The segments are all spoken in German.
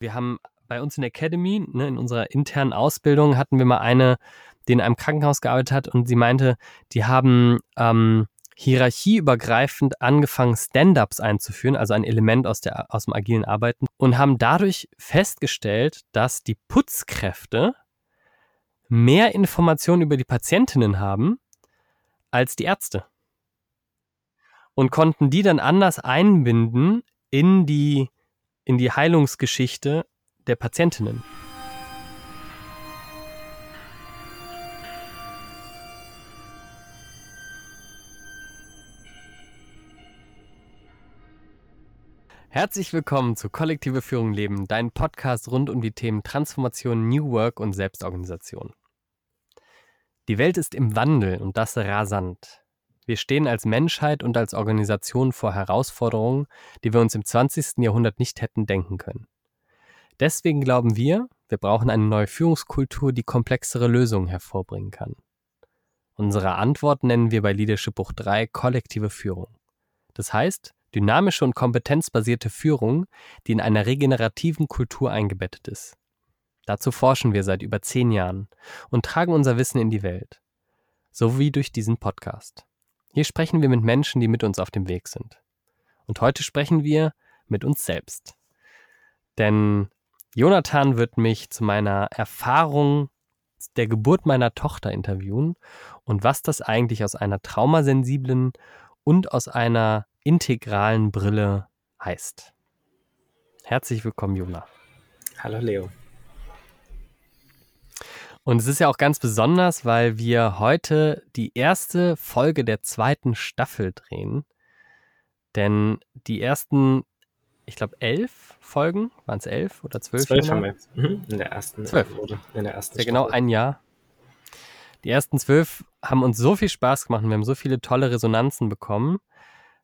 Wir haben bei uns in der Academy, ne, in unserer internen Ausbildung, hatten wir mal eine, die in einem Krankenhaus gearbeitet hat und sie meinte, die haben ähm, hierarchieübergreifend angefangen, Stand-ups einzuführen, also ein Element aus, der, aus dem agilen Arbeiten, und haben dadurch festgestellt, dass die Putzkräfte mehr Informationen über die Patientinnen haben als die Ärzte. Und konnten die dann anders einbinden in die in die Heilungsgeschichte der Patientinnen. Herzlich willkommen zu Kollektive Führung Leben, dein Podcast rund um die Themen Transformation, New Work und Selbstorganisation. Die Welt ist im Wandel und das rasant. Wir stehen als Menschheit und als Organisation vor Herausforderungen, die wir uns im 20. Jahrhundert nicht hätten denken können. Deswegen glauben wir, wir brauchen eine neue Führungskultur, die komplexere Lösungen hervorbringen kann. Unsere Antwort nennen wir bei Leadership Buch 3 kollektive Führung. Das heißt, dynamische und kompetenzbasierte Führung, die in einer regenerativen Kultur eingebettet ist. Dazu forschen wir seit über zehn Jahren und tragen unser Wissen in die Welt. So wie durch diesen Podcast. Hier sprechen wir mit Menschen, die mit uns auf dem Weg sind. Und heute sprechen wir mit uns selbst. Denn Jonathan wird mich zu meiner Erfahrung der Geburt meiner Tochter interviewen und was das eigentlich aus einer traumasensiblen und aus einer integralen Brille heißt. Herzlich willkommen, Jona. Hallo, Leo. Und es ist ja auch ganz besonders, weil wir heute die erste Folge der zweiten Staffel drehen. Denn die ersten, ich glaube, elf Folgen, waren es elf oder zwölf? Zwölf haben wir mhm. in der ersten zwölf. In der ersten ja, genau ein Jahr. Die ersten zwölf haben uns so viel Spaß gemacht und wir haben so viele tolle Resonanzen bekommen,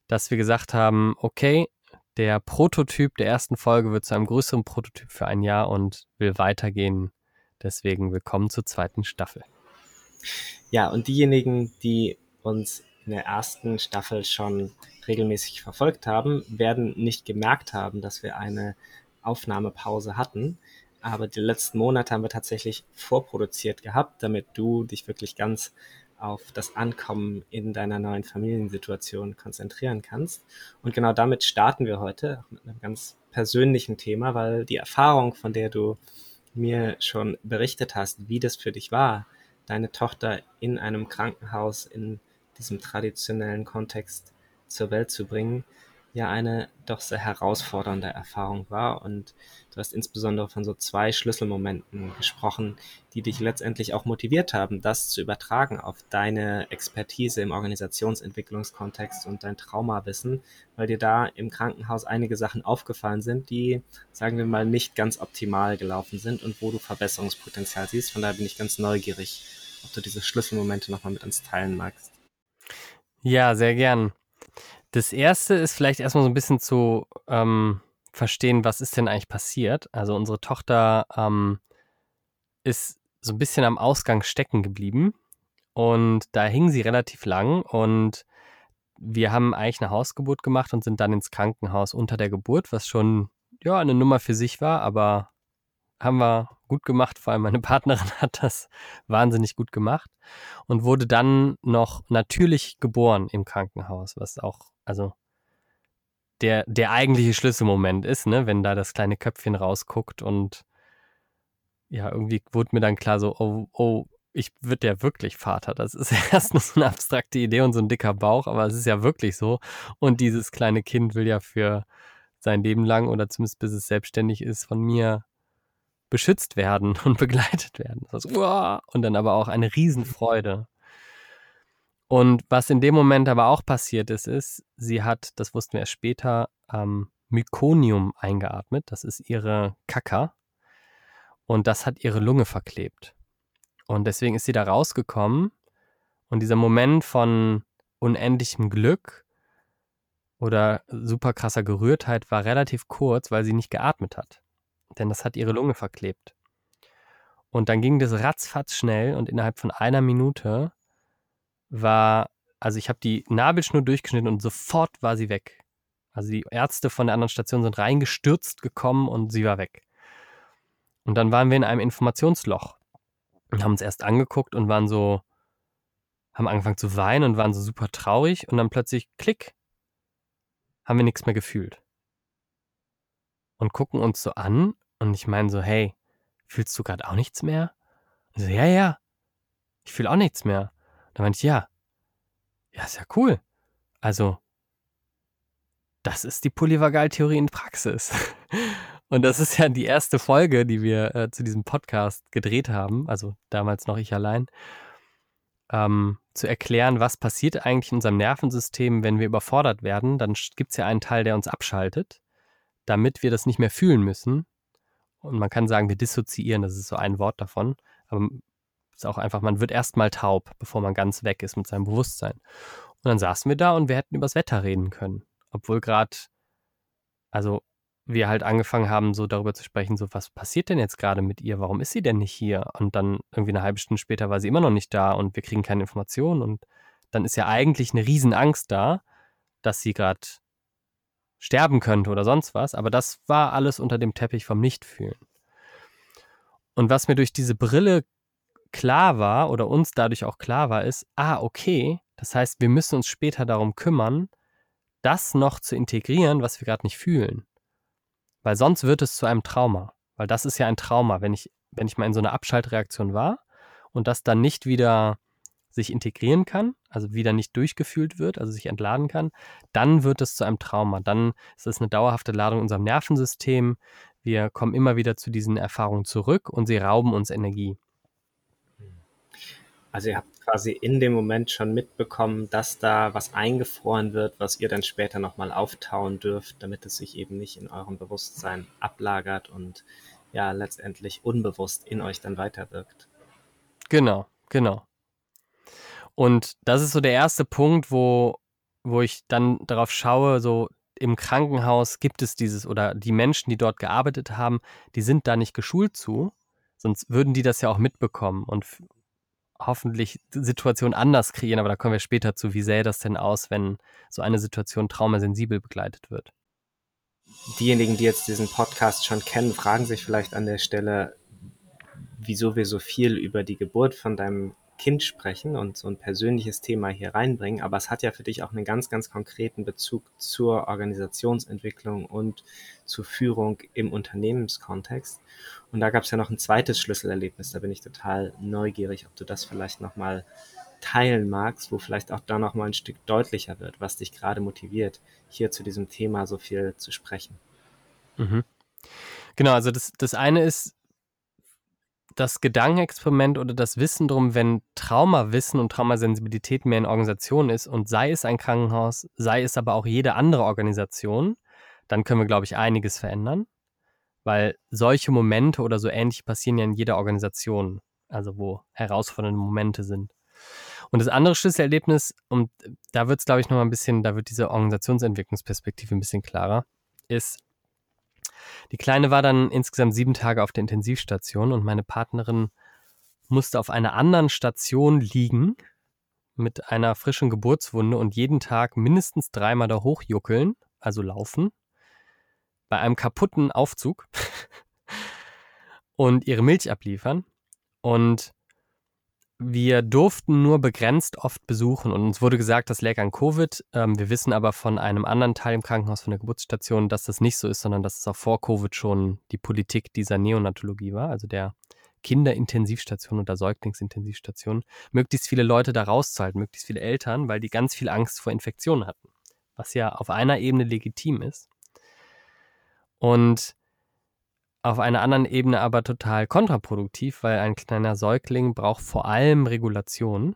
dass wir gesagt haben, okay, der Prototyp der ersten Folge wird zu einem größeren Prototyp für ein Jahr und will weitergehen Deswegen willkommen zur zweiten Staffel. Ja, und diejenigen, die uns in der ersten Staffel schon regelmäßig verfolgt haben, werden nicht gemerkt haben, dass wir eine Aufnahmepause hatten. Aber die letzten Monate haben wir tatsächlich vorproduziert gehabt, damit du dich wirklich ganz auf das Ankommen in deiner neuen Familiensituation konzentrieren kannst. Und genau damit starten wir heute mit einem ganz persönlichen Thema, weil die Erfahrung, von der du mir schon berichtet hast, wie das für dich war, deine Tochter in einem Krankenhaus in diesem traditionellen Kontext zur Welt zu bringen, ja eine doch sehr herausfordernde Erfahrung war. Und du hast insbesondere von so zwei Schlüsselmomenten gesprochen, die dich letztendlich auch motiviert haben, das zu übertragen auf deine Expertise im Organisationsentwicklungskontext und dein Traumawissen, weil dir da im Krankenhaus einige Sachen aufgefallen sind, die, sagen wir mal, nicht ganz optimal gelaufen sind und wo du Verbesserungspotenzial siehst. Von daher bin ich ganz neugierig, ob du diese Schlüsselmomente nochmal mit uns teilen magst. Ja, sehr gern. Das erste ist vielleicht erstmal so ein bisschen zu ähm, verstehen, was ist denn eigentlich passiert. Also unsere Tochter ähm, ist so ein bisschen am Ausgang stecken geblieben und da hing sie relativ lang und wir haben eigentlich eine Hausgeburt gemacht und sind dann ins Krankenhaus unter der Geburt, was schon ja eine Nummer für sich war, aber haben wir gut gemacht. Vor allem meine Partnerin hat das wahnsinnig gut gemacht und wurde dann noch natürlich geboren im Krankenhaus, was auch also der, der eigentliche Schlüsselmoment ist, ne, wenn da das kleine Köpfchen rausguckt und ja, irgendwie wurde mir dann klar so, oh, oh, ich wird ja wirklich Vater. Das ist erst nur so eine abstrakte Idee und so ein dicker Bauch, aber es ist ja wirklich so. Und dieses kleine Kind will ja für sein Leben lang oder zumindest bis es selbstständig ist, von mir beschützt werden und begleitet werden. Das heißt, und dann aber auch eine Riesenfreude. Und was in dem Moment aber auch passiert ist, ist, sie hat, das wussten wir erst später, ähm, Mykonium eingeatmet. Das ist ihre Kaka. Und das hat ihre Lunge verklebt. Und deswegen ist sie da rausgekommen. Und dieser Moment von unendlichem Glück oder super krasser Gerührtheit war relativ kurz, weil sie nicht geatmet hat. Denn das hat ihre Lunge verklebt. Und dann ging das ratzfatz schnell und innerhalb von einer Minute war, also ich habe die Nabelschnur durchgeschnitten und sofort war sie weg. Also die Ärzte von der anderen Station sind reingestürzt gekommen und sie war weg. Und dann waren wir in einem Informationsloch und haben uns erst angeguckt und waren so, haben angefangen zu weinen und waren so super traurig und dann plötzlich, klick, haben wir nichts mehr gefühlt. Und gucken uns so an und ich meine so, hey, fühlst du gerade auch nichts mehr? Und so, ja, ja, ich fühle auch nichts mehr. Da meinte ich, ja, ja, ist ja cool. Also, das ist die Polyvagaltheorie in Praxis. Und das ist ja die erste Folge, die wir äh, zu diesem Podcast gedreht haben, also damals noch ich allein, ähm, zu erklären, was passiert eigentlich in unserem Nervensystem, wenn wir überfordert werden. Dann gibt es ja einen Teil, der uns abschaltet, damit wir das nicht mehr fühlen müssen. Und man kann sagen, wir dissoziieren, das ist so ein Wort davon. Aber ist auch einfach, man wird erstmal taub, bevor man ganz weg ist mit seinem Bewusstsein. Und dann saßen wir da und wir hätten übers Wetter reden können. Obwohl gerade, also wir halt angefangen haben, so darüber zu sprechen, so was passiert denn jetzt gerade mit ihr? Warum ist sie denn nicht hier? Und dann irgendwie eine halbe Stunde später war sie immer noch nicht da und wir kriegen keine Informationen und dann ist ja eigentlich eine Riesenangst da, dass sie gerade sterben könnte oder sonst was, aber das war alles unter dem Teppich vom Nichtfühlen. Und was mir durch diese Brille klar war oder uns dadurch auch klar war, ist, ah, okay, das heißt, wir müssen uns später darum kümmern, das noch zu integrieren, was wir gerade nicht fühlen. Weil sonst wird es zu einem Trauma. Weil das ist ja ein Trauma, wenn ich, wenn ich mal in so einer Abschaltreaktion war und das dann nicht wieder sich integrieren kann, also wieder nicht durchgefühlt wird, also sich entladen kann, dann wird es zu einem Trauma. Dann ist es eine dauerhafte Ladung in unserem Nervensystem. Wir kommen immer wieder zu diesen Erfahrungen zurück und sie rauben uns Energie. Also ihr habt quasi in dem Moment schon mitbekommen, dass da was eingefroren wird, was ihr dann später nochmal auftauen dürft, damit es sich eben nicht in eurem Bewusstsein ablagert und ja letztendlich unbewusst in euch dann weiterwirkt. Genau, genau. Und das ist so der erste Punkt, wo, wo ich dann darauf schaue, so im Krankenhaus gibt es dieses oder die Menschen, die dort gearbeitet haben, die sind da nicht geschult zu, sonst würden die das ja auch mitbekommen und hoffentlich Situation anders kreieren, aber da kommen wir später zu. Wie sähe das denn aus, wenn so eine Situation traumasensibel begleitet wird? Diejenigen, die jetzt diesen Podcast schon kennen, fragen sich vielleicht an der Stelle, wieso wir so viel über die Geburt von deinem Kind sprechen und so ein persönliches Thema hier reinbringen, aber es hat ja für dich auch einen ganz, ganz konkreten Bezug zur Organisationsentwicklung und zur Führung im Unternehmenskontext. Und da gab es ja noch ein zweites Schlüsselerlebnis, da bin ich total neugierig, ob du das vielleicht nochmal teilen magst, wo vielleicht auch da nochmal ein Stück deutlicher wird, was dich gerade motiviert, hier zu diesem Thema so viel zu sprechen. Mhm. Genau, also das, das eine ist, das Gedankenexperiment oder das Wissen drum, wenn Traumawissen und Traumasensibilität mehr in Organisationen ist und sei es ein Krankenhaus, sei es aber auch jede andere Organisation, dann können wir, glaube ich, einiges verändern. Weil solche Momente oder so ähnlich passieren ja in jeder Organisation, also wo herausfordernde Momente sind. Und das andere Schlüsselerlebnis, und da wird es, glaube ich, nochmal ein bisschen, da wird diese Organisationsentwicklungsperspektive ein bisschen klarer, ist, die Kleine war dann insgesamt sieben Tage auf der Intensivstation und meine Partnerin musste auf einer anderen Station liegen mit einer frischen Geburtswunde und jeden Tag mindestens dreimal da hochjuckeln, also laufen, bei einem kaputten Aufzug und ihre Milch abliefern. Und wir durften nur begrenzt oft besuchen und uns wurde gesagt, das läge an Covid. Ähm, wir wissen aber von einem anderen Teil im Krankenhaus, von der Geburtsstation, dass das nicht so ist, sondern dass es auch vor Covid schon die Politik dieser Neonatologie war, also der Kinderintensivstation oder Säuglingsintensivstation, möglichst viele Leute da rauszuhalten, möglichst viele Eltern, weil die ganz viel Angst vor Infektionen hatten, was ja auf einer Ebene legitim ist. Und auf einer anderen Ebene aber total kontraproduktiv, weil ein kleiner Säugling braucht vor allem Regulation.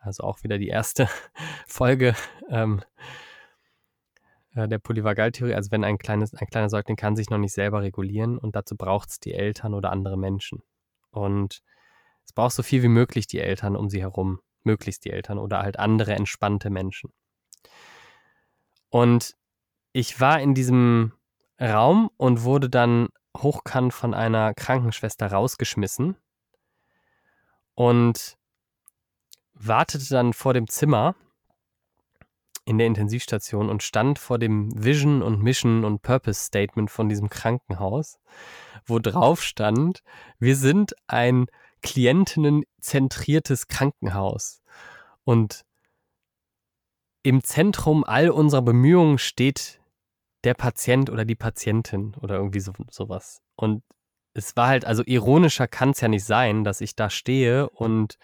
Also auch wieder die erste Folge ähm, äh, der Polyvagaltheorie. Also wenn ein, kleines, ein kleiner Säugling kann sich noch nicht selber regulieren und dazu braucht es die Eltern oder andere Menschen. Und es braucht so viel wie möglich die Eltern um sie herum, möglichst die Eltern oder halt andere entspannte Menschen. Und ich war in diesem Raum und wurde dann hochkant von einer Krankenschwester rausgeschmissen und wartete dann vor dem Zimmer in der Intensivstation und stand vor dem Vision und Mission und Purpose Statement von diesem Krankenhaus, wo drauf stand, wir sind ein klientinnenzentriertes Krankenhaus. Und im Zentrum all unserer Bemühungen steht der Patient oder die Patientin oder irgendwie so, sowas. Und es war halt, also ironischer kann es ja nicht sein, dass ich da stehe und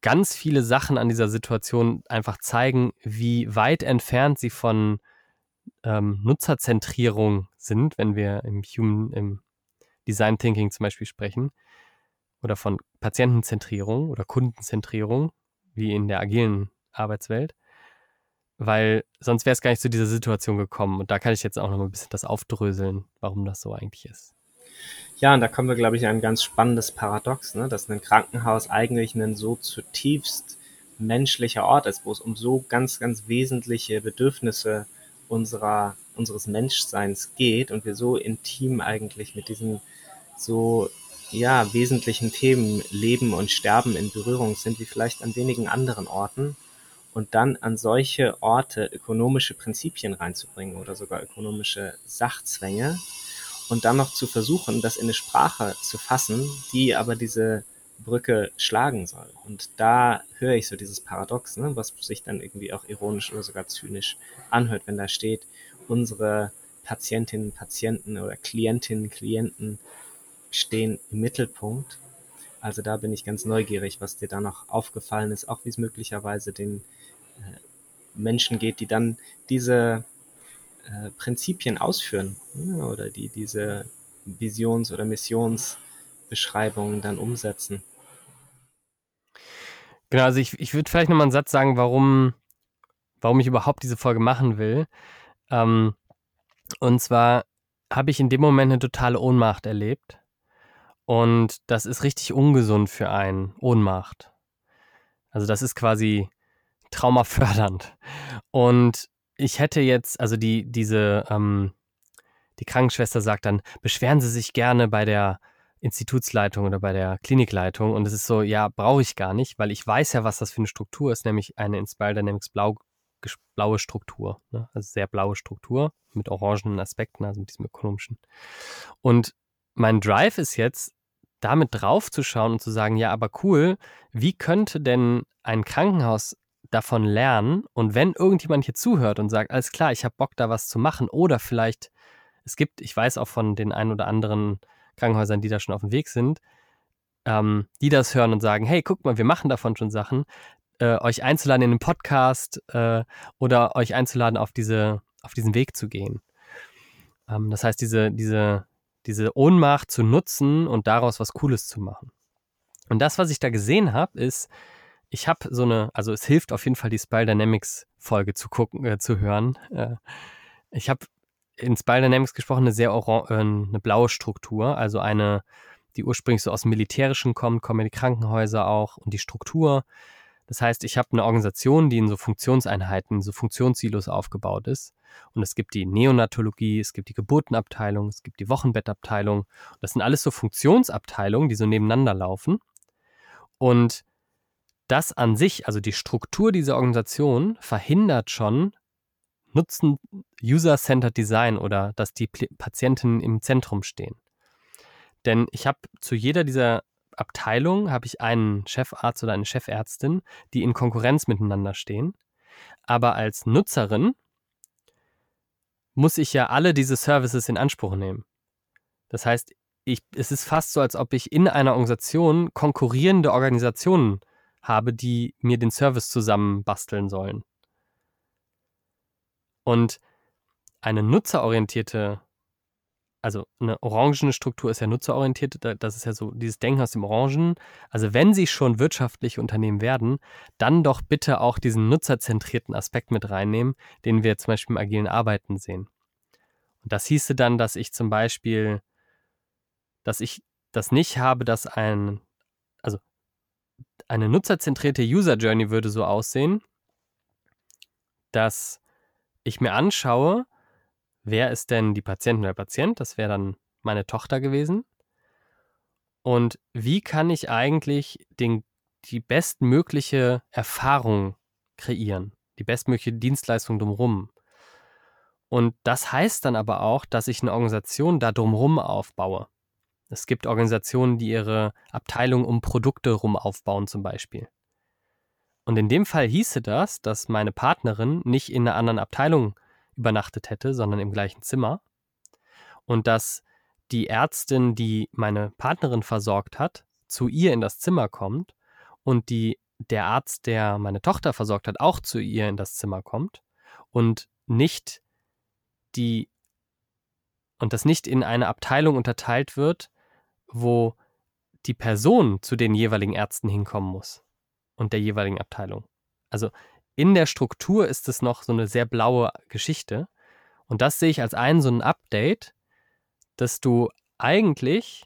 ganz viele Sachen an dieser Situation einfach zeigen, wie weit entfernt sie von ähm, Nutzerzentrierung sind, wenn wir im Human, im Design Thinking zum Beispiel sprechen, oder von Patientenzentrierung oder Kundenzentrierung, wie in der agilen Arbeitswelt, weil sonst wäre es gar nicht zu dieser Situation gekommen. Und da kann ich jetzt auch noch mal ein bisschen das aufdröseln, warum das so eigentlich ist. Ja, und da kommen wir, glaube ich, an ein ganz spannendes Paradox, ne? dass ein Krankenhaus eigentlich ein so zutiefst menschlicher Ort ist, wo es um so ganz, ganz wesentliche Bedürfnisse unserer, unseres Menschseins geht und wir so intim eigentlich mit diesen so ja, wesentlichen Themen Leben und Sterben in Berührung sind, wie vielleicht an wenigen anderen Orten. Und dann an solche Orte ökonomische Prinzipien reinzubringen oder sogar ökonomische Sachzwänge, und dann noch zu versuchen, das in eine Sprache zu fassen, die aber diese Brücke schlagen soll. Und da höre ich so dieses Paradox, ne, was sich dann irgendwie auch ironisch oder sogar zynisch anhört, wenn da steht, unsere Patientinnen, Patienten oder Klientinnen, Klienten stehen im Mittelpunkt. Also da bin ich ganz neugierig, was dir da noch aufgefallen ist, auch wie es möglicherweise den Menschen geht, die dann diese äh, Prinzipien ausführen oder die diese Visions- oder Missionsbeschreibungen dann umsetzen. Genau, also ich, ich würde vielleicht nochmal einen Satz sagen, warum, warum ich überhaupt diese Folge machen will. Ähm, und zwar habe ich in dem Moment eine totale Ohnmacht erlebt. Und das ist richtig ungesund für einen, Ohnmacht. Also das ist quasi traumafördernd. Und ich hätte jetzt, also die, diese, ähm, die Krankenschwester sagt dann, beschweren Sie sich gerne bei der Institutsleitung oder bei der Klinikleitung. Und es ist so, ja, brauche ich gar nicht, weil ich weiß ja, was das für eine Struktur ist, nämlich eine Inspire Dynamics blau, blaue Struktur. Ne? Also sehr blaue Struktur mit orangenen Aspekten, also mit diesem ökonomischen. Und mein Drive ist jetzt, damit drauf zu schauen und zu sagen, ja, aber cool, wie könnte denn ein Krankenhaus davon lernen. Und wenn irgendjemand hier zuhört und sagt, alles klar, ich habe Bock, da was zu machen, oder vielleicht, es gibt, ich weiß auch von den ein oder anderen Krankenhäusern, die da schon auf dem Weg sind, ähm, die das hören und sagen, hey, guck mal, wir machen davon schon Sachen, äh, euch einzuladen in den Podcast äh, oder euch einzuladen, auf, diese, auf diesen Weg zu gehen. Ähm, das heißt, diese, diese, diese Ohnmacht zu nutzen und daraus was Cooles zu machen. Und das, was ich da gesehen habe, ist, ich habe so eine, also es hilft auf jeden Fall, die Spire Dynamics Folge zu gucken, äh, zu hören. Äh, ich habe in Spire Dynamics gesprochen, eine sehr äh, eine blaue Struktur, also eine, die ursprünglich so aus dem Militärischen kommt, kommen die Krankenhäuser auch und die Struktur. Das heißt, ich habe eine Organisation, die in so Funktionseinheiten, so Funktionssilos aufgebaut ist. Und es gibt die Neonatologie, es gibt die Geburtenabteilung, es gibt die Wochenbettabteilung. Das sind alles so Funktionsabteilungen, die so nebeneinander laufen. Und das an sich, also die Struktur dieser Organisation, verhindert schon Nutzen User-Centered Design oder dass die Patienten im Zentrum stehen. Denn ich habe zu jeder dieser Abteilungen habe ich einen Chefarzt oder eine Chefärztin, die in Konkurrenz miteinander stehen. Aber als Nutzerin muss ich ja alle diese Services in Anspruch nehmen. Das heißt, ich, es ist fast so, als ob ich in einer Organisation konkurrierende Organisationen habe, die mir den Service zusammenbasteln sollen. Und eine nutzerorientierte, also eine orangene Struktur ist ja nutzerorientiert, das ist ja so dieses Denken aus dem Orangen. Also wenn sie schon wirtschaftliche Unternehmen werden, dann doch bitte auch diesen nutzerzentrierten Aspekt mit reinnehmen, den wir zum Beispiel im agilen Arbeiten sehen. Und das hieße dann, dass ich zum Beispiel, dass ich das nicht habe, dass ein, eine nutzerzentrierte User Journey würde so aussehen, dass ich mir anschaue, wer ist denn die Patientin oder Patient, das wäre dann meine Tochter gewesen. Und wie kann ich eigentlich den, die bestmögliche Erfahrung kreieren, die bestmögliche Dienstleistung drumherum. Und das heißt dann aber auch, dass ich eine Organisation da drumherum aufbaue. Es gibt Organisationen, die ihre Abteilung um Produkte rum aufbauen zum Beispiel. Und in dem Fall hieße das, dass meine Partnerin nicht in einer anderen Abteilung übernachtet hätte, sondern im gleichen Zimmer. Und dass die Ärztin, die meine Partnerin versorgt hat, zu ihr in das Zimmer kommt und die, der Arzt, der meine Tochter versorgt hat, auch zu ihr in das Zimmer kommt und nicht die und das nicht in eine Abteilung unterteilt wird, wo die Person zu den jeweiligen Ärzten hinkommen muss und der jeweiligen Abteilung. Also in der Struktur ist es noch so eine sehr blaue Geschichte. Und das sehe ich als ein so ein Update, dass du eigentlich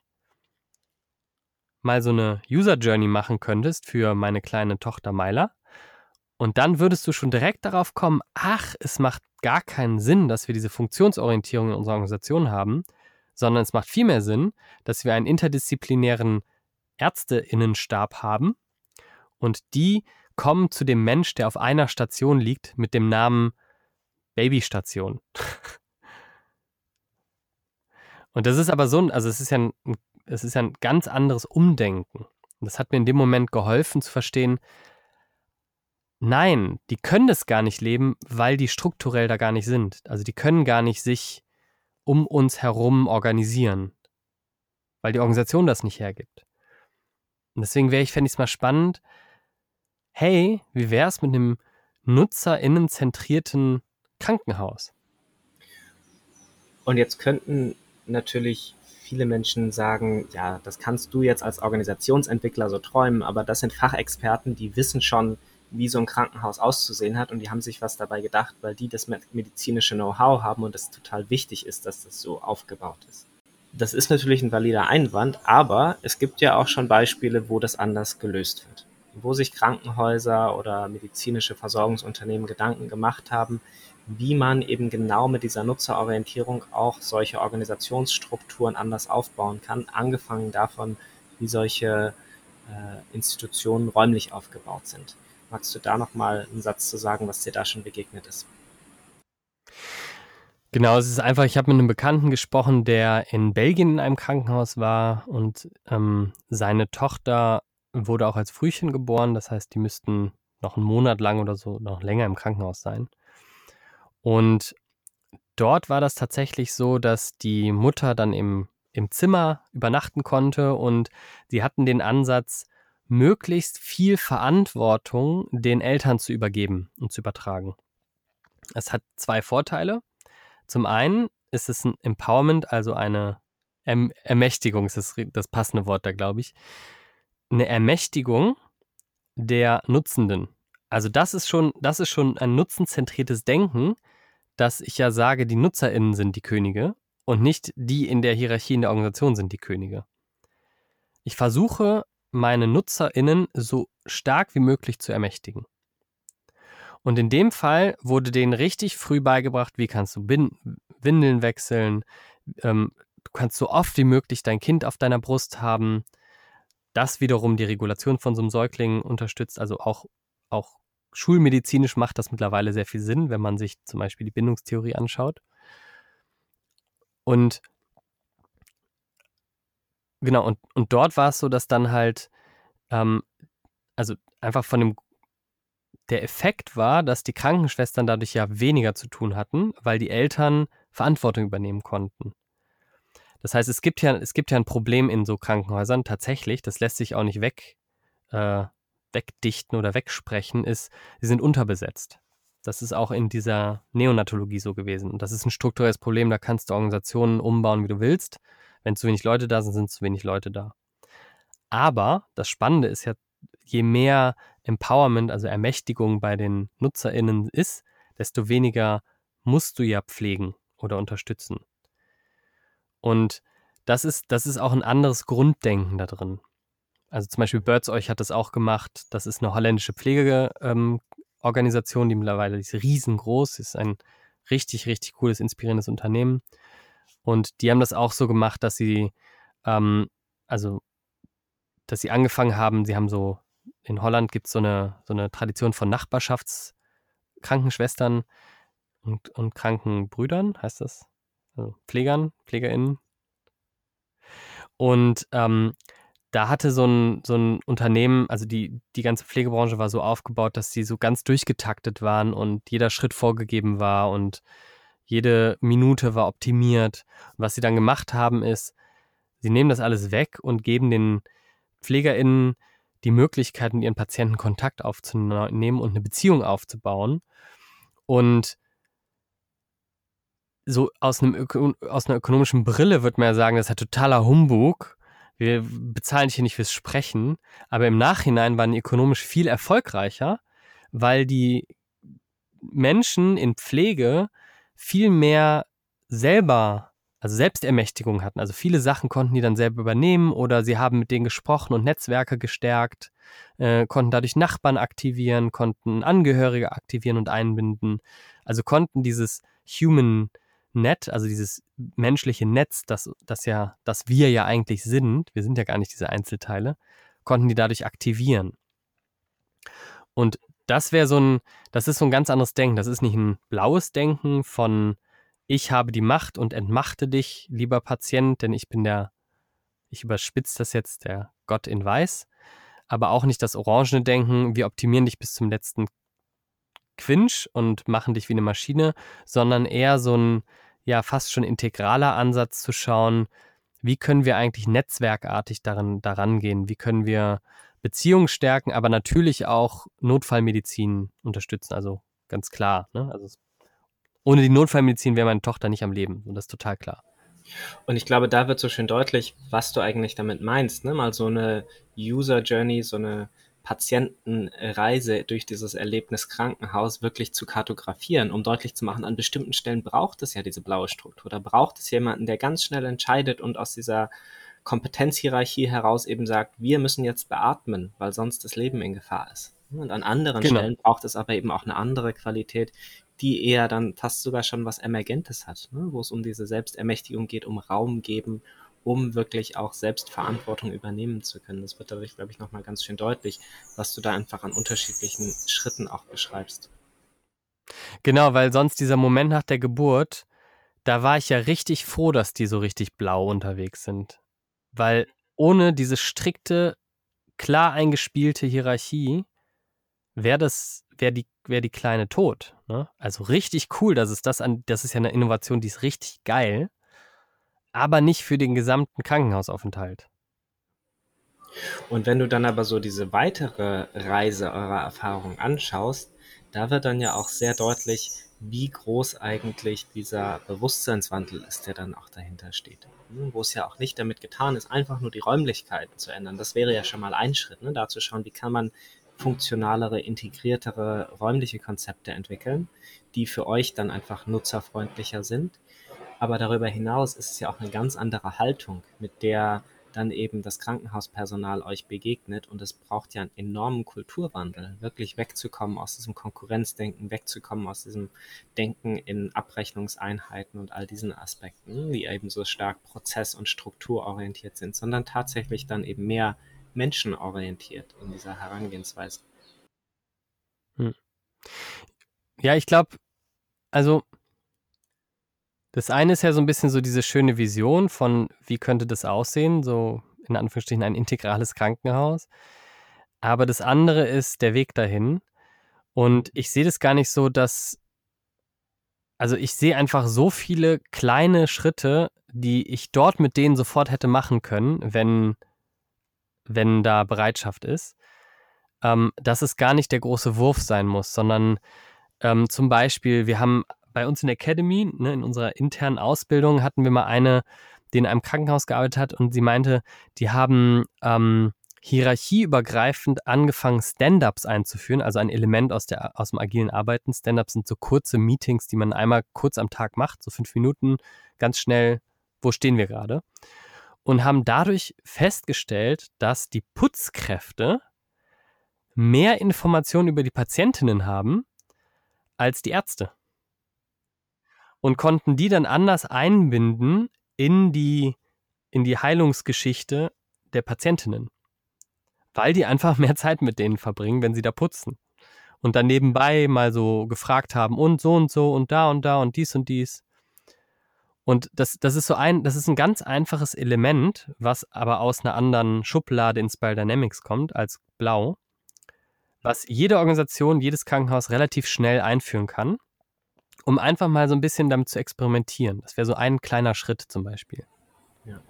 mal so eine User Journey machen könntest für meine kleine Tochter Myla. Und dann würdest du schon direkt darauf kommen, ach, es macht gar keinen Sinn, dass wir diese Funktionsorientierung in unserer Organisation haben, sondern es macht viel mehr Sinn, dass wir einen interdisziplinären Ärzteinnenstab haben und die kommen zu dem Mensch, der auf einer Station liegt, mit dem Namen Babystation. und das ist aber so ein, also es ist ja ein, es ist ja ein ganz anderes Umdenken. Das hat mir in dem Moment geholfen zu verstehen, nein, die können das gar nicht leben, weil die strukturell da gar nicht sind. Also die können gar nicht sich um uns herum organisieren, weil die Organisation das nicht hergibt. Und deswegen wäre ich, fände ich es mal spannend, hey, wie wäre es mit einem nutzerinnenzentrierten Krankenhaus? Und jetzt könnten natürlich viele Menschen sagen, ja, das kannst du jetzt als Organisationsentwickler so träumen, aber das sind Fachexperten, die wissen schon, wie so ein Krankenhaus auszusehen hat und die haben sich was dabei gedacht, weil die das medizinische Know-how haben und es total wichtig ist, dass das so aufgebaut ist. Das ist natürlich ein valider Einwand, aber es gibt ja auch schon Beispiele, wo das anders gelöst wird. Wo sich Krankenhäuser oder medizinische Versorgungsunternehmen Gedanken gemacht haben, wie man eben genau mit dieser Nutzerorientierung auch solche Organisationsstrukturen anders aufbauen kann, angefangen davon, wie solche äh, Institutionen räumlich aufgebaut sind. Magst du da nochmal einen Satz zu sagen, was dir da schon begegnet ist? Genau, es ist einfach, ich habe mit einem Bekannten gesprochen, der in Belgien in einem Krankenhaus war und ähm, seine Tochter wurde auch als Frühchen geboren. Das heißt, die müssten noch einen Monat lang oder so noch länger im Krankenhaus sein. Und dort war das tatsächlich so, dass die Mutter dann im, im Zimmer übernachten konnte und sie hatten den Ansatz, möglichst viel Verantwortung den Eltern zu übergeben und zu übertragen. Es hat zwei Vorteile. Zum einen ist es ein Empowerment, also eine erm Ermächtigung, ist das, das passende Wort da, glaube ich. Eine Ermächtigung der Nutzenden. Also das ist schon, das ist schon ein nutzenzentriertes Denken, dass ich ja sage, die NutzerInnen sind die Könige und nicht die in der Hierarchie in der Organisation sind die Könige. Ich versuche meine NutzerInnen so stark wie möglich zu ermächtigen. Und in dem Fall wurde denen richtig früh beigebracht, wie kannst du Windeln wechseln, ähm, du kannst so oft wie möglich dein Kind auf deiner Brust haben. Das wiederum die Regulation von so einem Säugling unterstützt, also auch, auch schulmedizinisch macht das mittlerweile sehr viel Sinn, wenn man sich zum Beispiel die Bindungstheorie anschaut. Und Genau, und, und dort war es so, dass dann halt, ähm, also einfach von dem, der Effekt war, dass die Krankenschwestern dadurch ja weniger zu tun hatten, weil die Eltern Verantwortung übernehmen konnten. Das heißt, es gibt ja, es gibt ja ein Problem in so Krankenhäusern tatsächlich, das lässt sich auch nicht weg, äh, wegdichten oder wegsprechen, ist, sie sind unterbesetzt. Das ist auch in dieser Neonatologie so gewesen. Und das ist ein strukturelles Problem, da kannst du Organisationen umbauen, wie du willst. Wenn zu wenig Leute da sind, sind zu wenig Leute da. Aber das Spannende ist ja, je mehr Empowerment, also Ermächtigung bei den NutzerInnen ist, desto weniger musst du ja pflegen oder unterstützen. Und das ist, das ist auch ein anderes Grunddenken da drin. Also zum Beispiel Birds Euch hat das auch gemacht. Das ist eine holländische Pflegeorganisation, ähm, die mittlerweile ist riesengroß, ist ein richtig, richtig cooles, inspirierendes Unternehmen. Und die haben das auch so gemacht, dass sie, ähm, also, dass sie angefangen haben, sie haben so, in Holland gibt es so eine, so eine Tradition von Nachbarschaftsgruppen, Krankenschwestern und, und Krankenbrüdern, heißt das? Also Pflegern, PflegerInnen. Und ähm, da hatte so ein, so ein Unternehmen, also die, die ganze Pflegebranche war so aufgebaut, dass sie so ganz durchgetaktet waren und jeder Schritt vorgegeben war und jede Minute war optimiert. Was sie dann gemacht haben, ist, sie nehmen das alles weg und geben den PflegerInnen die Möglichkeit, mit ihren Patienten Kontakt aufzunehmen und eine Beziehung aufzubauen. Und so aus, einem aus einer ökonomischen Brille würde man ja sagen, das ist ja totaler Humbug. Wir bezahlen dich hier nicht fürs Sprechen. Aber im Nachhinein waren die ökonomisch viel erfolgreicher, weil die Menschen in Pflege viel mehr selber, also Selbstermächtigung hatten. Also viele Sachen konnten die dann selber übernehmen oder sie haben mit denen gesprochen und Netzwerke gestärkt, äh, konnten dadurch Nachbarn aktivieren, konnten Angehörige aktivieren und einbinden. Also konnten dieses Human Net, also dieses menschliche Netz, das, das ja, das wir ja eigentlich sind, wir sind ja gar nicht diese Einzelteile, konnten die dadurch aktivieren. Und das wäre so ein, das ist so ein ganz anderes Denken. Das ist nicht ein blaues Denken von ich habe die Macht und entmachte dich, lieber Patient, denn ich bin der, ich überspitze das jetzt, der Gott in Weiß. Aber auch nicht das orangene Denken, wir optimieren dich bis zum letzten Quinch und machen dich wie eine Maschine, sondern eher so ein, ja, fast schon integraler Ansatz zu schauen, wie können wir eigentlich netzwerkartig daran, daran gehen? Wie können wir Beziehungen stärken, aber natürlich auch Notfallmedizin unterstützen. Also ganz klar. Ne? Also ohne die Notfallmedizin wäre meine Tochter nicht am Leben. Und das ist total klar. Und ich glaube, da wird so schön deutlich, was du eigentlich damit meinst. Ne? Mal so eine User Journey, so eine Patientenreise durch dieses Erlebnis Krankenhaus wirklich zu kartografieren, um deutlich zu machen, an bestimmten Stellen braucht es ja diese blaue Struktur. Da braucht es jemanden, der ganz schnell entscheidet und aus dieser Kompetenzhierarchie heraus eben sagt, wir müssen jetzt beatmen, weil sonst das Leben in Gefahr ist. Und an anderen genau. Stellen braucht es aber eben auch eine andere Qualität, die eher dann fast sogar schon was Emergentes hat, ne? wo es um diese Selbstermächtigung geht, um Raum geben, um wirklich auch Selbstverantwortung übernehmen zu können. Das wird dadurch, glaube ich, nochmal ganz schön deutlich, was du da einfach an unterschiedlichen Schritten auch beschreibst. Genau, weil sonst dieser Moment nach der Geburt, da war ich ja richtig froh, dass die so richtig blau unterwegs sind. Weil ohne diese strikte, klar eingespielte Hierarchie wäre das, wäre die, wäre die Kleine tot. Ne? Also richtig cool, dass es das an, das ist ja eine Innovation, die ist richtig geil, aber nicht für den gesamten Krankenhausaufenthalt. Und wenn du dann aber so diese weitere Reise eurer Erfahrung anschaust, da wird dann ja auch sehr deutlich, wie groß eigentlich dieser Bewusstseinswandel ist, der dann auch dahinter steht. Hm, wo es ja auch nicht damit getan ist, einfach nur die Räumlichkeiten zu ändern. Das wäre ja schon mal ein Schritt, ne? da zu schauen, wie kann man funktionalere, integriertere räumliche Konzepte entwickeln, die für euch dann einfach nutzerfreundlicher sind. Aber darüber hinaus ist es ja auch eine ganz andere Haltung, mit der dann eben das Krankenhauspersonal euch begegnet und es braucht ja einen enormen Kulturwandel, wirklich wegzukommen aus diesem Konkurrenzdenken, wegzukommen aus diesem Denken in Abrechnungseinheiten und all diesen Aspekten, die eben so stark prozess- und strukturorientiert sind, sondern tatsächlich dann eben mehr menschenorientiert in dieser Herangehensweise. Hm. Ja, ich glaube, also das eine ist ja so ein bisschen so diese schöne Vision von, wie könnte das aussehen, so in Anführungsstrichen ein integrales Krankenhaus. Aber das andere ist der Weg dahin. Und ich sehe das gar nicht so, dass, also ich sehe einfach so viele kleine Schritte, die ich dort mit denen sofort hätte machen können, wenn, wenn da Bereitschaft ist, ähm, dass es gar nicht der große Wurf sein muss, sondern ähm, zum Beispiel, wir haben bei uns in der Academy, ne, in unserer internen Ausbildung, hatten wir mal eine, die in einem Krankenhaus gearbeitet hat und sie meinte, die haben ähm, hierarchieübergreifend angefangen, Stand-ups einzuführen, also ein Element aus, der, aus dem agilen Arbeiten. Stand-ups sind so kurze Meetings, die man einmal kurz am Tag macht, so fünf Minuten, ganz schnell, wo stehen wir gerade? Und haben dadurch festgestellt, dass die Putzkräfte mehr Informationen über die Patientinnen haben als die Ärzte und konnten die dann anders einbinden in die, in die Heilungsgeschichte der Patientinnen. Weil die einfach mehr Zeit mit denen verbringen, wenn sie da putzen. und dann nebenbei mal so gefragt haben und so und so und da und da und dies und dies. Und das, das ist so ein, das ist ein ganz einfaches Element, was aber aus einer anderen Schublade in Spiral Dynamics kommt als blau, was jede Organisation, jedes Krankenhaus relativ schnell einführen kann, um einfach mal so ein bisschen damit zu experimentieren. Das wäre so ein kleiner Schritt zum Beispiel. Ja.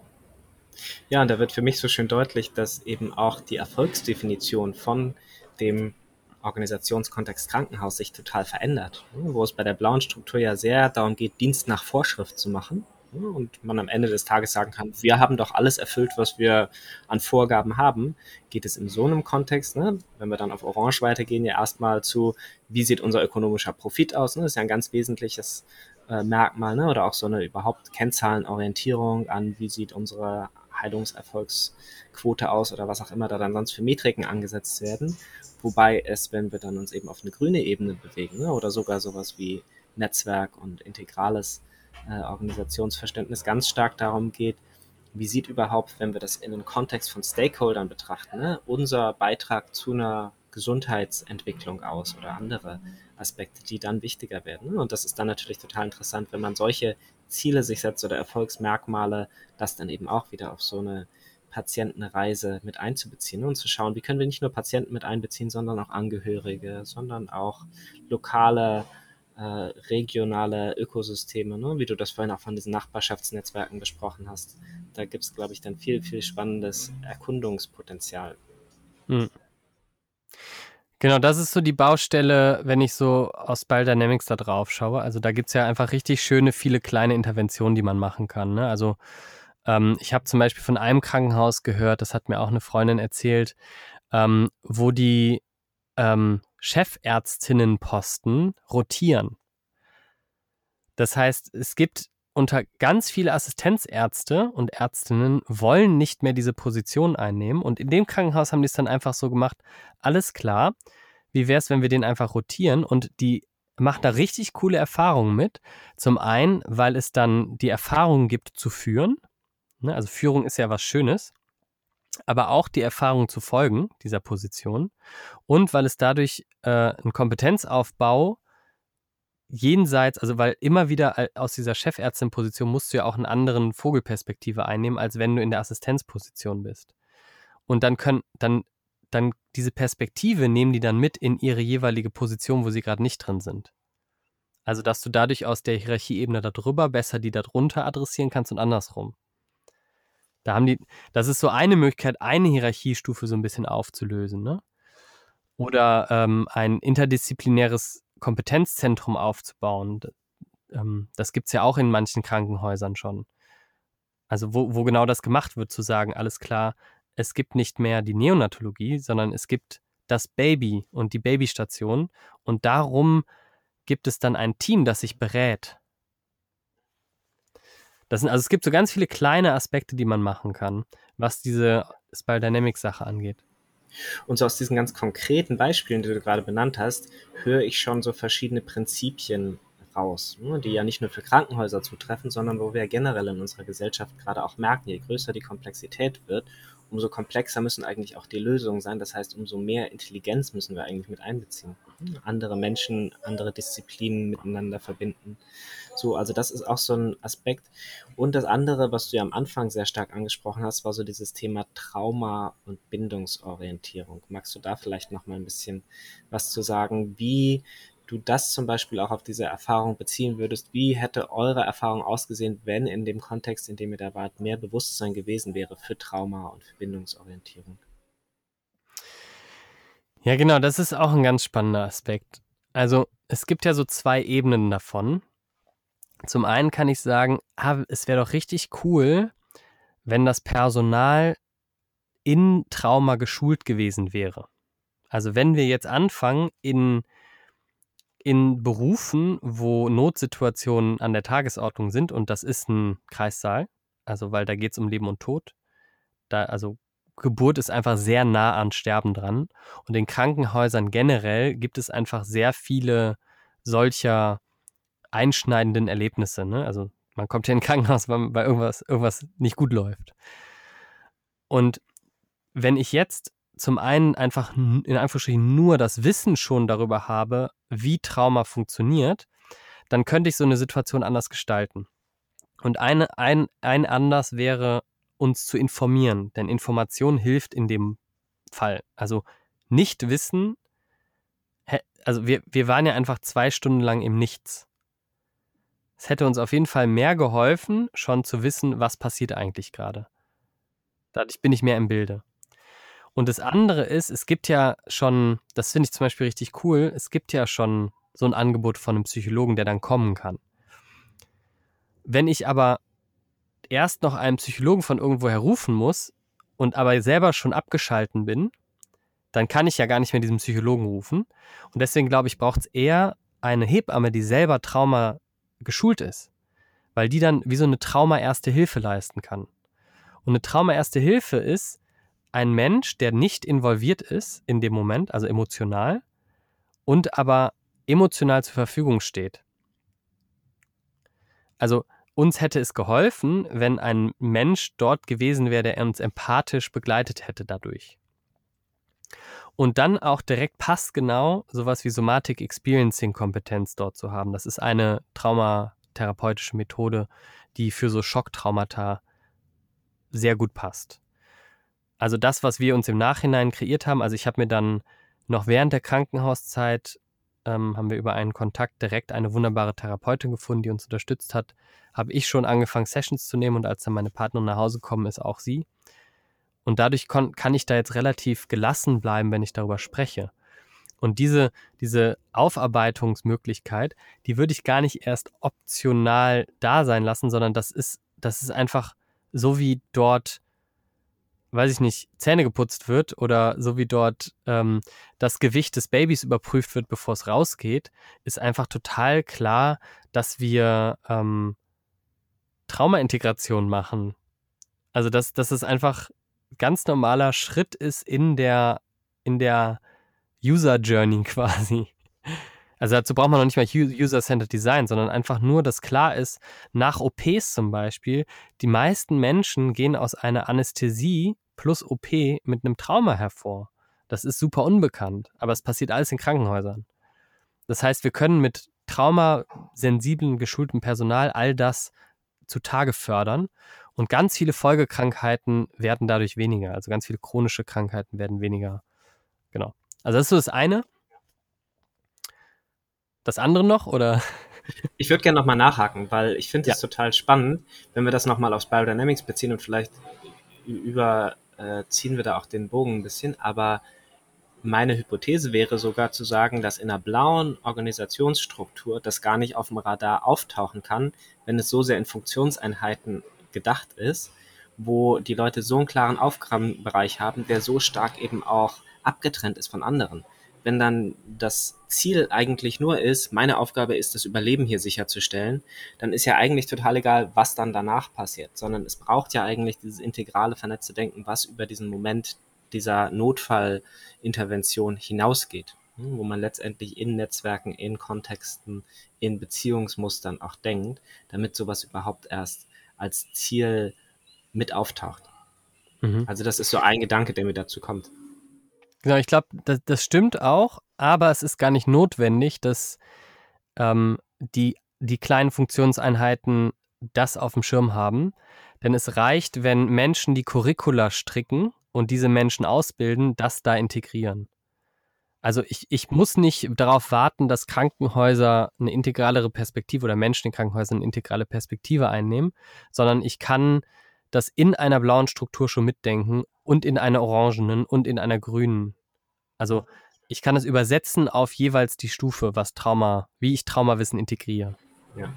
ja, und da wird für mich so schön deutlich, dass eben auch die Erfolgsdefinition von dem Organisationskontext Krankenhaus sich total verändert, wo es bei der blauen Struktur ja sehr darum geht, Dienst nach Vorschrift zu machen und man am Ende des Tages sagen kann, wir haben doch alles erfüllt, was wir an Vorgaben haben, geht es in so einem Kontext, ne, wenn wir dann auf Orange weitergehen, ja erstmal zu, wie sieht unser ökonomischer Profit aus, ne, das ist ja ein ganz wesentliches äh, Merkmal, ne, oder auch so eine überhaupt Kennzahlenorientierung an, wie sieht unsere Heilungserfolgsquote aus oder was auch immer da dann sonst für Metriken angesetzt werden. Wobei es, wenn wir dann uns eben auf eine grüne Ebene bewegen ne, oder sogar sowas wie Netzwerk und integrales äh, Organisationsverständnis ganz stark darum geht, wie sieht überhaupt, wenn wir das in den Kontext von Stakeholdern betrachten, ne, unser Beitrag zu einer Gesundheitsentwicklung aus oder andere Aspekte, die dann wichtiger werden. Ne? Und das ist dann natürlich total interessant, wenn man solche Ziele sich setzt oder Erfolgsmerkmale, das dann eben auch wieder auf so eine Patientenreise mit einzubeziehen und zu schauen, wie können wir nicht nur Patienten mit einbeziehen, sondern auch Angehörige, sondern auch lokale, äh, regionale Ökosysteme, ne? wie du das vorhin auch von diesen Nachbarschaftsnetzwerken besprochen hast. Da gibt es, glaube ich, dann viel, viel spannendes Erkundungspotenzial. Hm. Genau, das ist so die Baustelle, wenn ich so aus Biodynamics da drauf schaue. Also da gibt es ja einfach richtig schöne, viele kleine Interventionen, die man machen kann. Ne? Also ähm, ich habe zum Beispiel von einem Krankenhaus gehört, das hat mir auch eine Freundin erzählt, ähm, wo die ähm, Chefärztinnenposten rotieren. Das heißt, es gibt unter ganz viele Assistenzärzte und Ärztinnen wollen nicht mehr diese Position einnehmen. Und in dem Krankenhaus haben die es dann einfach so gemacht, alles klar, wie wäre es, wenn wir den einfach rotieren? Und die machen da richtig coole Erfahrungen mit. Zum einen, weil es dann die Erfahrung gibt zu führen. Ne? Also Führung ist ja was Schönes, aber auch die Erfahrung zu folgen dieser Position und weil es dadurch äh, einen Kompetenzaufbau jenseits, also weil immer wieder aus dieser Chefärztin-Position musst du ja auch einen anderen Vogelperspektive einnehmen, als wenn du in der Assistenzposition bist. Und dann können, dann, dann diese Perspektive nehmen die dann mit in ihre jeweilige Position, wo sie gerade nicht drin sind. Also, dass du dadurch aus der Hierarchieebene darüber besser die darunter adressieren kannst und andersrum. Da haben die, das ist so eine Möglichkeit, eine Hierarchiestufe so ein bisschen aufzulösen, ne? Oder ähm, ein interdisziplinäres Kompetenzzentrum aufzubauen. Ähm, das gibt es ja auch in manchen Krankenhäusern schon. Also wo, wo genau das gemacht wird, zu sagen, alles klar, es gibt nicht mehr die Neonatologie, sondern es gibt das Baby und die Babystation und darum gibt es dann ein Team, das sich berät das sind, also es gibt so ganz viele kleine Aspekte, die man machen kann, was diese Spiral Dynamics Sache angeht. Und so aus diesen ganz konkreten Beispielen, die du gerade benannt hast, höre ich schon so verschiedene Prinzipien raus, ne, die ja nicht nur für Krankenhäuser zutreffen, sondern wo wir generell in unserer Gesellschaft gerade auch merken, je größer die Komplexität wird, umso komplexer müssen eigentlich auch die Lösungen sein. Das heißt, umso mehr Intelligenz müssen wir eigentlich mit einbeziehen. Andere Menschen, andere Disziplinen miteinander verbinden. So, also das ist auch so ein Aspekt. Und das andere, was du ja am Anfang sehr stark angesprochen hast, war so dieses Thema Trauma und Bindungsorientierung. Magst du da vielleicht noch mal ein bisschen was zu sagen? Wie du das zum Beispiel auch auf diese Erfahrung beziehen würdest. Wie hätte eure Erfahrung ausgesehen, wenn in dem Kontext, in dem ihr da wart, mehr Bewusstsein gewesen wäre für Trauma und für Bindungsorientierung? Ja, genau, das ist auch ein ganz spannender Aspekt. Also es gibt ja so zwei Ebenen davon. Zum einen kann ich sagen, ah, es wäre doch richtig cool, wenn das Personal in Trauma geschult gewesen wäre. Also wenn wir jetzt anfangen, in in Berufen, wo Notsituationen an der Tagesordnung sind, und das ist ein Kreissaal, also weil da geht es um Leben und Tod, da, also Geburt ist einfach sehr nah an Sterben dran. Und in Krankenhäusern generell gibt es einfach sehr viele solcher einschneidenden Erlebnisse. Ne? Also man kommt hier in ein Krankenhaus, weil, irgendwas, irgendwas nicht gut läuft. Und wenn ich jetzt zum einen einfach in Anführungsstrichen nur das Wissen schon darüber habe, wie Trauma funktioniert, dann könnte ich so eine Situation anders gestalten. Und eine, ein, ein Anlass wäre, uns zu informieren, denn Information hilft in dem Fall. Also nicht wissen, also wir, wir waren ja einfach zwei Stunden lang im Nichts. Es hätte uns auf jeden Fall mehr geholfen, schon zu wissen, was passiert eigentlich gerade. Dadurch bin ich mehr im Bilde. Und das andere ist, es gibt ja schon, das finde ich zum Beispiel richtig cool, es gibt ja schon so ein Angebot von einem Psychologen, der dann kommen kann. Wenn ich aber erst noch einen Psychologen von irgendwoher rufen muss und aber selber schon abgeschalten bin, dann kann ich ja gar nicht mehr diesen Psychologen rufen. Und deswegen glaube ich, braucht es eher eine Hebamme, die selber Trauma geschult ist, weil die dann wie so eine Trauma-Erste Hilfe leisten kann. Und eine Trauma-Erste Hilfe ist ein Mensch, der nicht involviert ist in dem Moment, also emotional, und aber emotional zur Verfügung steht. Also uns hätte es geholfen, wenn ein Mensch dort gewesen wäre, der uns empathisch begleitet hätte dadurch. Und dann auch direkt passgenau sowas wie Somatic Experiencing Kompetenz dort zu haben. Das ist eine traumatherapeutische Methode, die für so Schocktraumata sehr gut passt. Also das, was wir uns im Nachhinein kreiert haben, also ich habe mir dann noch während der Krankenhauszeit ähm, haben wir über einen Kontakt direkt eine wunderbare Therapeutin gefunden, die uns unterstützt hat. Habe ich schon angefangen, Sessions zu nehmen und als dann meine Partnerin nach Hause kommen, ist auch sie. Und dadurch kann ich da jetzt relativ gelassen bleiben, wenn ich darüber spreche. Und diese, diese Aufarbeitungsmöglichkeit, die würde ich gar nicht erst optional da sein lassen, sondern das ist, das ist einfach so wie dort weiß ich nicht, Zähne geputzt wird oder so wie dort ähm, das Gewicht des Babys überprüft wird, bevor es rausgeht, ist einfach total klar, dass wir ähm, Traumaintegration machen. Also dass, dass es einfach ganz normaler Schritt ist in der, in der User Journey quasi. Also dazu braucht man noch nicht mal User-Centered Design, sondern einfach nur, dass klar ist, nach OPs zum Beispiel, die meisten Menschen gehen aus einer Anästhesie plus OP mit einem Trauma hervor. Das ist super unbekannt, aber es passiert alles in Krankenhäusern. Das heißt, wir können mit traumasensiblen, geschultem Personal all das zutage fördern und ganz viele Folgekrankheiten werden dadurch weniger. Also ganz viele chronische Krankheiten werden weniger. Genau. Also das ist so das eine. Das andere noch oder? Ich würde gerne nochmal nachhaken, weil ich finde es ja. total spannend, wenn wir das nochmal aufs Biodynamics beziehen und vielleicht über äh, ziehen wir da auch den Bogen ein bisschen, aber meine Hypothese wäre sogar zu sagen, dass in einer blauen Organisationsstruktur das gar nicht auf dem Radar auftauchen kann, wenn es so sehr in Funktionseinheiten gedacht ist, wo die Leute so einen klaren Aufgabenbereich haben, der so stark eben auch abgetrennt ist von anderen wenn dann das Ziel eigentlich nur ist, meine Aufgabe ist, das Überleben hier sicherzustellen, dann ist ja eigentlich total egal, was dann danach passiert, sondern es braucht ja eigentlich dieses integrale, vernetzte Denken, was über diesen Moment dieser Notfallintervention hinausgeht, hm, wo man letztendlich in Netzwerken, in Kontexten, in Beziehungsmustern auch denkt, damit sowas überhaupt erst als Ziel mit auftaucht. Mhm. Also das ist so ein Gedanke, der mir dazu kommt. Genau, ich glaube, das, das stimmt auch, aber es ist gar nicht notwendig, dass ähm, die, die kleinen Funktionseinheiten das auf dem Schirm haben. Denn es reicht, wenn Menschen die Curricula stricken und diese Menschen ausbilden, das da integrieren. Also ich, ich muss nicht darauf warten, dass Krankenhäuser eine integralere Perspektive oder Menschen in Krankenhäusern eine integrale Perspektive einnehmen, sondern ich kann das in einer blauen Struktur schon mitdenken und in einer orangenen und in einer grünen. Also ich kann es übersetzen auf jeweils die Stufe, was Trauma, wie ich Traumawissen integriere. Ja.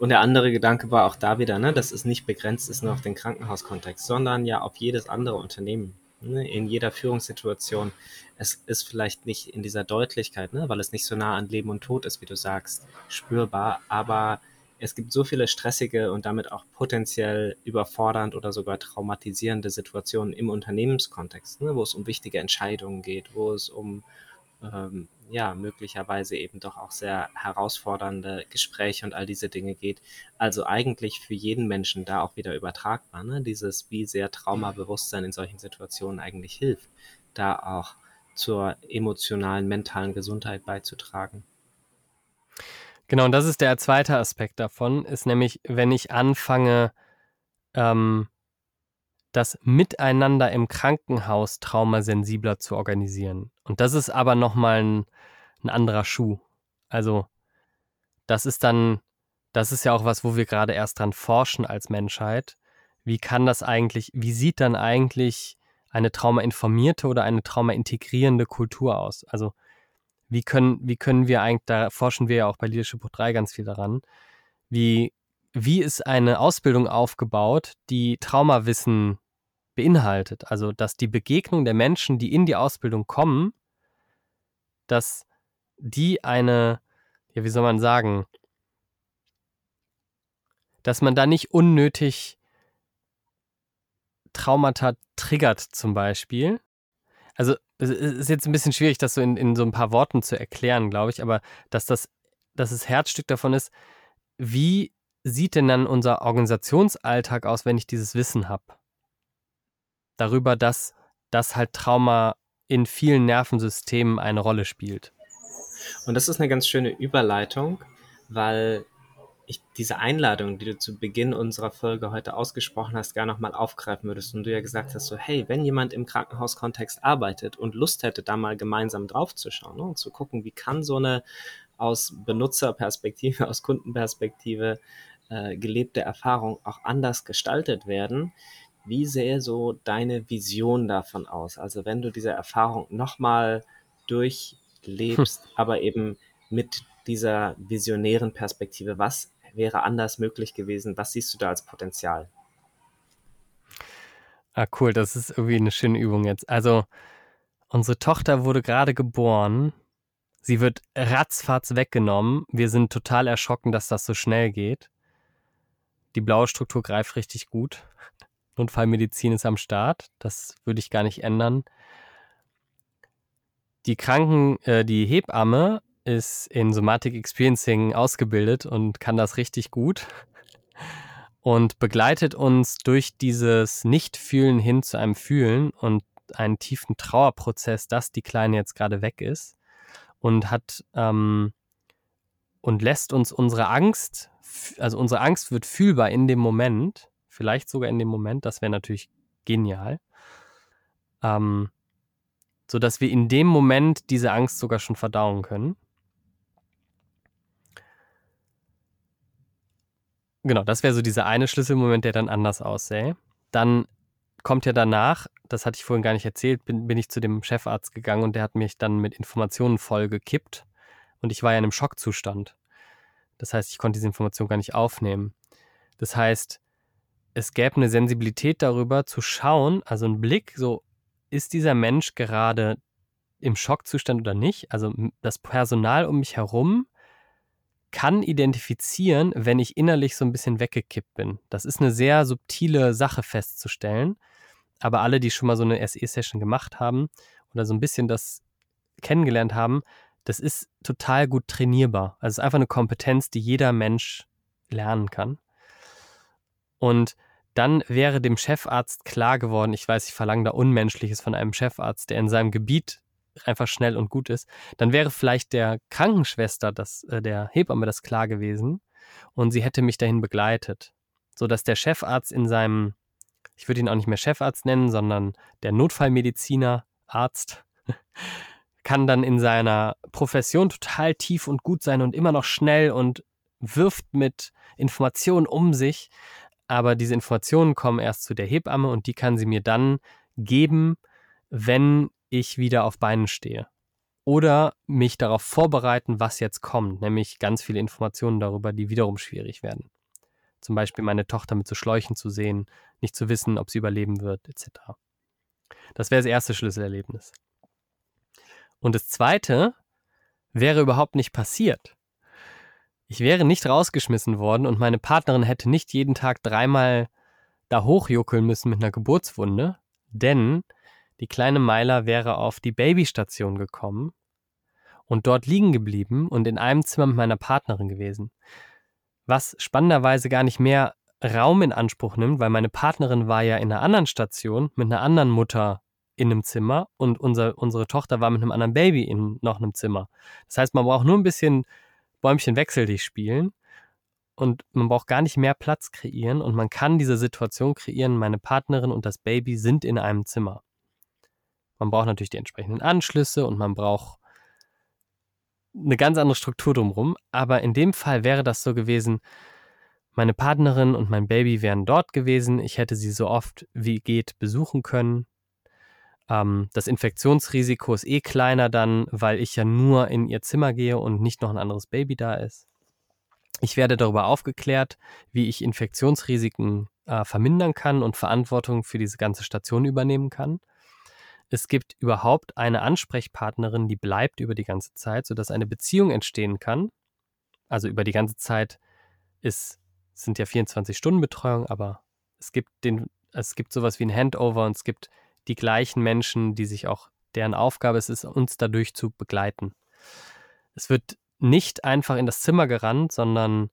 Und der andere Gedanke war auch da wieder, ne, dass es nicht begrenzt ist nur auf den Krankenhauskontext, sondern ja auf jedes andere Unternehmen. Ne, in jeder Führungssituation. Es ist vielleicht nicht in dieser Deutlichkeit, ne, weil es nicht so nah an Leben und Tod ist, wie du sagst, spürbar, aber es gibt so viele stressige und damit auch potenziell überfordernd oder sogar traumatisierende Situationen im Unternehmenskontext, ne, wo es um wichtige Entscheidungen geht, wo es um ähm, ja möglicherweise eben doch auch sehr herausfordernde Gespräche und all diese Dinge geht. Also eigentlich für jeden Menschen da auch wieder übertragbar, ne? dieses wie sehr Traumabewusstsein in solchen Situationen eigentlich hilft. da auch zur emotionalen, mentalen Gesundheit beizutragen. Genau, und das ist der zweite Aspekt davon, ist nämlich, wenn ich anfange, ähm, das Miteinander im Krankenhaus traumasensibler zu organisieren. Und das ist aber nochmal ein, ein anderer Schuh. Also, das ist dann, das ist ja auch was, wo wir gerade erst dran forschen als Menschheit. Wie kann das eigentlich, wie sieht dann eigentlich eine traumainformierte oder eine traumaintegrierende Kultur aus? Also, wie können, wie können wir eigentlich, da forschen wir ja auch bei Leadership 3 ganz viel daran, wie, wie ist eine Ausbildung aufgebaut, die Traumawissen beinhaltet. Also, dass die Begegnung der Menschen, die in die Ausbildung kommen, dass die eine, ja, wie soll man sagen, dass man da nicht unnötig Traumata triggert zum Beispiel. Also es ist jetzt ein bisschen schwierig, das so in, in so ein paar Worten zu erklären, glaube ich, aber dass das, dass das Herzstück davon ist, wie sieht denn dann unser Organisationsalltag aus, wenn ich dieses Wissen habe? darüber, dass das halt Trauma in vielen Nervensystemen eine Rolle spielt. Und das ist eine ganz schöne Überleitung, weil ich diese Einladung, die du zu Beginn unserer Folge heute ausgesprochen hast, gar nochmal aufgreifen würdest und du ja gesagt hast, so hey, wenn jemand im Krankenhauskontext arbeitet und Lust hätte, da mal gemeinsam draufzuschauen ne, und zu gucken, wie kann so eine aus Benutzerperspektive, aus Kundenperspektive äh, gelebte Erfahrung auch anders gestaltet werden, wie sähe so deine Vision davon aus? Also wenn du diese Erfahrung nochmal durchlebst, hm. aber eben mit dieser visionären Perspektive, was wäre anders möglich gewesen? Was siehst du da als Potenzial? Ah, cool, das ist irgendwie eine schöne Übung jetzt. Also, unsere Tochter wurde gerade geboren. Sie wird ratzfatz weggenommen. Wir sind total erschrocken, dass das so schnell geht. Die blaue Struktur greift richtig gut. Notfallmedizin ist am Start. Das würde ich gar nicht ändern. Die Kranken, äh, die Hebamme ist in Somatic Experiencing ausgebildet und kann das richtig gut und begleitet uns durch dieses Nicht-Fühlen hin zu einem Fühlen und einen tiefen Trauerprozess, dass die Kleine jetzt gerade weg ist und hat ähm, und lässt uns unsere Angst, also unsere Angst wird fühlbar in dem Moment vielleicht sogar in dem Moment, das wäre natürlich genial. Ähm, so dass wir in dem Moment diese Angst sogar schon verdauen können. Genau, das wäre so dieser eine Schlüsselmoment, der dann anders aussähe. Dann kommt ja danach, das hatte ich vorhin gar nicht erzählt, bin, bin ich zu dem Chefarzt gegangen und der hat mich dann mit Informationen voll gekippt und ich war ja in einem Schockzustand. Das heißt, ich konnte diese Information gar nicht aufnehmen. Das heißt, es gäbe eine Sensibilität darüber zu schauen, also ein Blick, so ist dieser Mensch gerade im Schockzustand oder nicht. Also das Personal um mich herum kann identifizieren, wenn ich innerlich so ein bisschen weggekippt bin. Das ist eine sehr subtile Sache festzustellen. Aber alle, die schon mal so eine SE-Session gemacht haben oder so ein bisschen das kennengelernt haben, das ist total gut trainierbar. Also es ist einfach eine Kompetenz, die jeder Mensch lernen kann. Und dann wäre dem Chefarzt klar geworden, ich weiß, ich verlange da Unmenschliches von einem Chefarzt, der in seinem Gebiet einfach schnell und gut ist, dann wäre vielleicht der Krankenschwester, das, äh, der Hebamme das klar gewesen und sie hätte mich dahin begleitet, sodass der Chefarzt in seinem, ich würde ihn auch nicht mehr Chefarzt nennen, sondern der Notfallmediziner, Arzt, kann dann in seiner Profession total tief und gut sein und immer noch schnell und wirft mit Informationen um sich, aber diese Informationen kommen erst zu der Hebamme und die kann sie mir dann geben, wenn ich wieder auf Beinen stehe. Oder mich darauf vorbereiten, was jetzt kommt, nämlich ganz viele Informationen darüber, die wiederum schwierig werden. Zum Beispiel meine Tochter mit so Schläuchen zu sehen, nicht zu wissen, ob sie überleben wird, etc. Das wäre das erste Schlüsselerlebnis. Und das zweite wäre überhaupt nicht passiert. Ich wäre nicht rausgeschmissen worden und meine Partnerin hätte nicht jeden Tag dreimal da hochjuckeln müssen mit einer Geburtswunde, denn die kleine Meiler wäre auf die Babystation gekommen und dort liegen geblieben und in einem Zimmer mit meiner Partnerin gewesen. Was spannenderweise gar nicht mehr Raum in Anspruch nimmt, weil meine Partnerin war ja in einer anderen Station mit einer anderen Mutter in einem Zimmer und unser, unsere Tochter war mit einem anderen Baby in noch einem Zimmer. Das heißt, man braucht nur ein bisschen Bäumchen wechsel dich spielen und man braucht gar nicht mehr Platz kreieren und man kann diese Situation kreieren, meine Partnerin und das Baby sind in einem Zimmer. Man braucht natürlich die entsprechenden Anschlüsse und man braucht eine ganz andere Struktur drumherum, aber in dem Fall wäre das so gewesen, meine Partnerin und mein Baby wären dort gewesen, ich hätte sie so oft wie geht besuchen können. Ähm, das Infektionsrisiko ist eh kleiner dann, weil ich ja nur in ihr Zimmer gehe und nicht noch ein anderes Baby da ist. Ich werde darüber aufgeklärt, wie ich Infektionsrisiken äh, vermindern kann und Verantwortung für diese ganze Station übernehmen kann. Es gibt überhaupt eine Ansprechpartnerin, die bleibt über die ganze Zeit, sodass eine Beziehung entstehen kann. Also über die ganze Zeit ist, sind ja 24-Stunden-Betreuung, aber es gibt den, es gibt sowas wie ein Handover und es gibt die gleichen Menschen, die sich auch, deren Aufgabe es ist, uns dadurch zu begleiten. Es wird nicht einfach in das Zimmer gerannt, sondern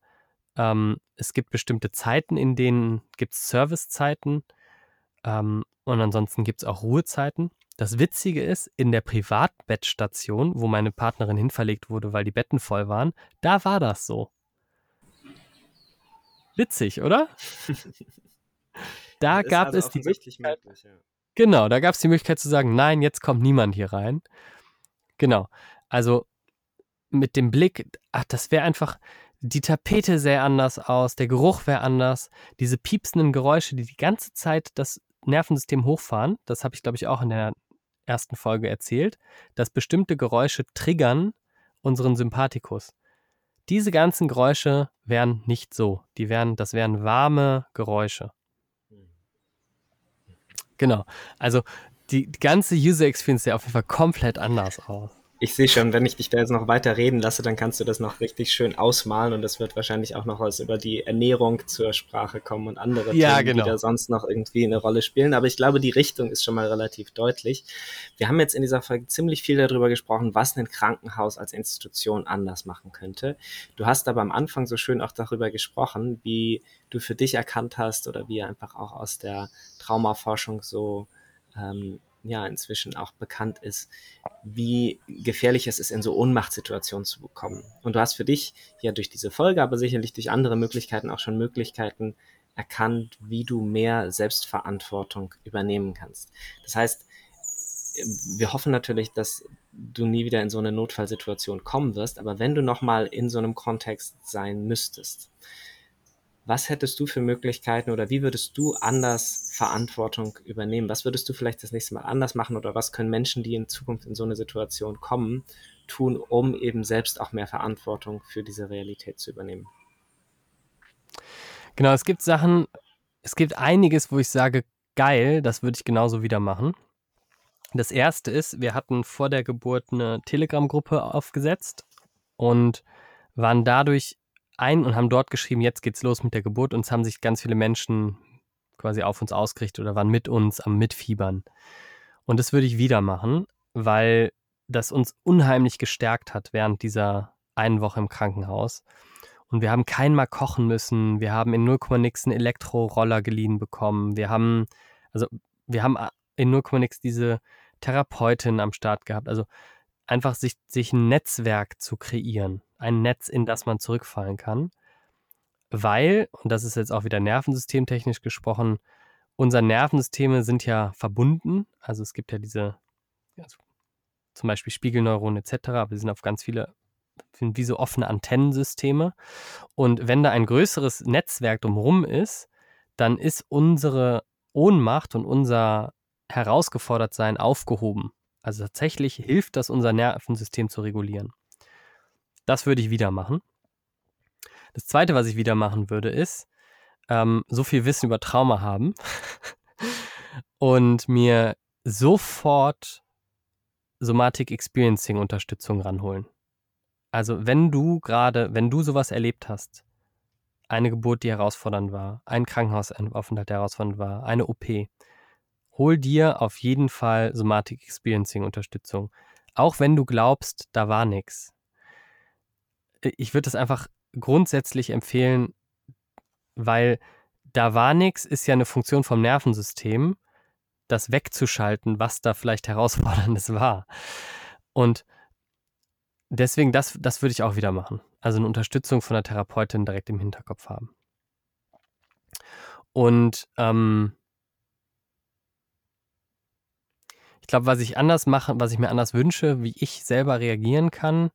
ähm, es gibt bestimmte Zeiten, in denen gibt es Servicezeiten ähm, und ansonsten gibt es auch Ruhezeiten. Das Witzige ist, in der Privatbettstation, wo meine Partnerin hinverlegt wurde, weil die Betten voll waren, da war das so. Witzig, oder? Da gab also es die Möglichkeit. Möglich, ja. Genau, da gab es die Möglichkeit zu sagen, nein, jetzt kommt niemand hier rein. Genau. Also mit dem Blick, ach, das wäre einfach, die Tapete sähe anders aus, der Geruch wäre anders, diese piepsenden Geräusche, die die ganze Zeit das Nervensystem hochfahren, das habe ich, glaube ich, auch in der ersten Folge erzählt, dass bestimmte Geräusche triggern unseren Sympathikus. Diese ganzen Geräusche wären nicht so. Die wären, das wären warme Geräusche. Genau. Also die, die ganze User Experience sieht auf jeden Fall komplett anders aus ich sehe schon, wenn ich dich da jetzt noch weiter reden lasse, dann kannst du das noch richtig schön ausmalen und das wird wahrscheinlich auch noch was über die Ernährung zur Sprache kommen und andere ja, Themen, genau. die da sonst noch irgendwie eine Rolle spielen. Aber ich glaube, die Richtung ist schon mal relativ deutlich. Wir haben jetzt in dieser Folge ziemlich viel darüber gesprochen, was ein Krankenhaus als Institution anders machen könnte. Du hast aber am Anfang so schön auch darüber gesprochen, wie du für dich erkannt hast oder wie einfach auch aus der Traumaforschung so ähm, ja inzwischen auch bekannt ist, wie gefährlich es ist, in so Ohnmachtssituationen zu bekommen. Und du hast für dich ja durch diese Folge, aber sicherlich durch andere Möglichkeiten auch schon Möglichkeiten erkannt, wie du mehr Selbstverantwortung übernehmen kannst. Das heißt, wir hoffen natürlich, dass du nie wieder in so eine Notfallsituation kommen wirst, aber wenn du nochmal in so einem Kontext sein müsstest, was hättest du für Möglichkeiten oder wie würdest du anders Verantwortung übernehmen? Was würdest du vielleicht das nächste Mal anders machen oder was können Menschen, die in Zukunft in so eine Situation kommen, tun, um eben selbst auch mehr Verantwortung für diese Realität zu übernehmen? Genau, es gibt Sachen, es gibt einiges, wo ich sage, geil, das würde ich genauso wieder machen. Das erste ist, wir hatten vor der Geburt eine Telegram-Gruppe aufgesetzt und waren dadurch ein und haben dort geschrieben, jetzt geht's los mit der Geburt. Und es haben sich ganz viele Menschen quasi auf uns ausgerichtet oder waren mit uns am Mitfiebern. Und das würde ich wieder machen, weil das uns unheimlich gestärkt hat während dieser einen Woche im Krankenhaus. Und wir haben kein Mal kochen müssen. Wir haben in 0, nix einen Elektroroller geliehen bekommen. Wir haben, also wir haben in 0, nix diese Therapeutin am Start gehabt. Also einfach sich, sich ein Netzwerk zu kreieren ein Netz, in das man zurückfallen kann, weil, und das ist jetzt auch wieder nervensystemtechnisch gesprochen, unsere Nervensysteme sind ja verbunden. Also es gibt ja diese, also zum Beispiel Spiegelneuronen etc., aber die sind auf ganz viele, sind wie so offene Antennensysteme. Und wenn da ein größeres Netzwerk drumherum ist, dann ist unsere Ohnmacht und unser Herausgefordertsein aufgehoben. Also tatsächlich hilft das, unser Nervensystem zu regulieren. Das würde ich wieder machen. Das zweite, was ich wieder machen würde, ist ähm, so viel Wissen über Trauma haben und mir sofort Somatic Experiencing Unterstützung ranholen. Also wenn du gerade, wenn du sowas erlebt hast, eine Geburt, die herausfordernd war, ein Krankenhausaufenthalt, der herausfordernd war, eine OP, hol dir auf jeden Fall Somatic Experiencing Unterstützung. Auch wenn du glaubst, da war nichts ich würde das einfach grundsätzlich empfehlen, weil da war nichts ist ja eine Funktion vom Nervensystem, das wegzuschalten, was da vielleicht herausforderndes war. Und deswegen, das, das würde ich auch wieder machen. Also eine Unterstützung von der Therapeutin direkt im Hinterkopf haben. Und ähm, ich glaube, was ich anders mache, was ich mir anders wünsche, wie ich selber reagieren kann,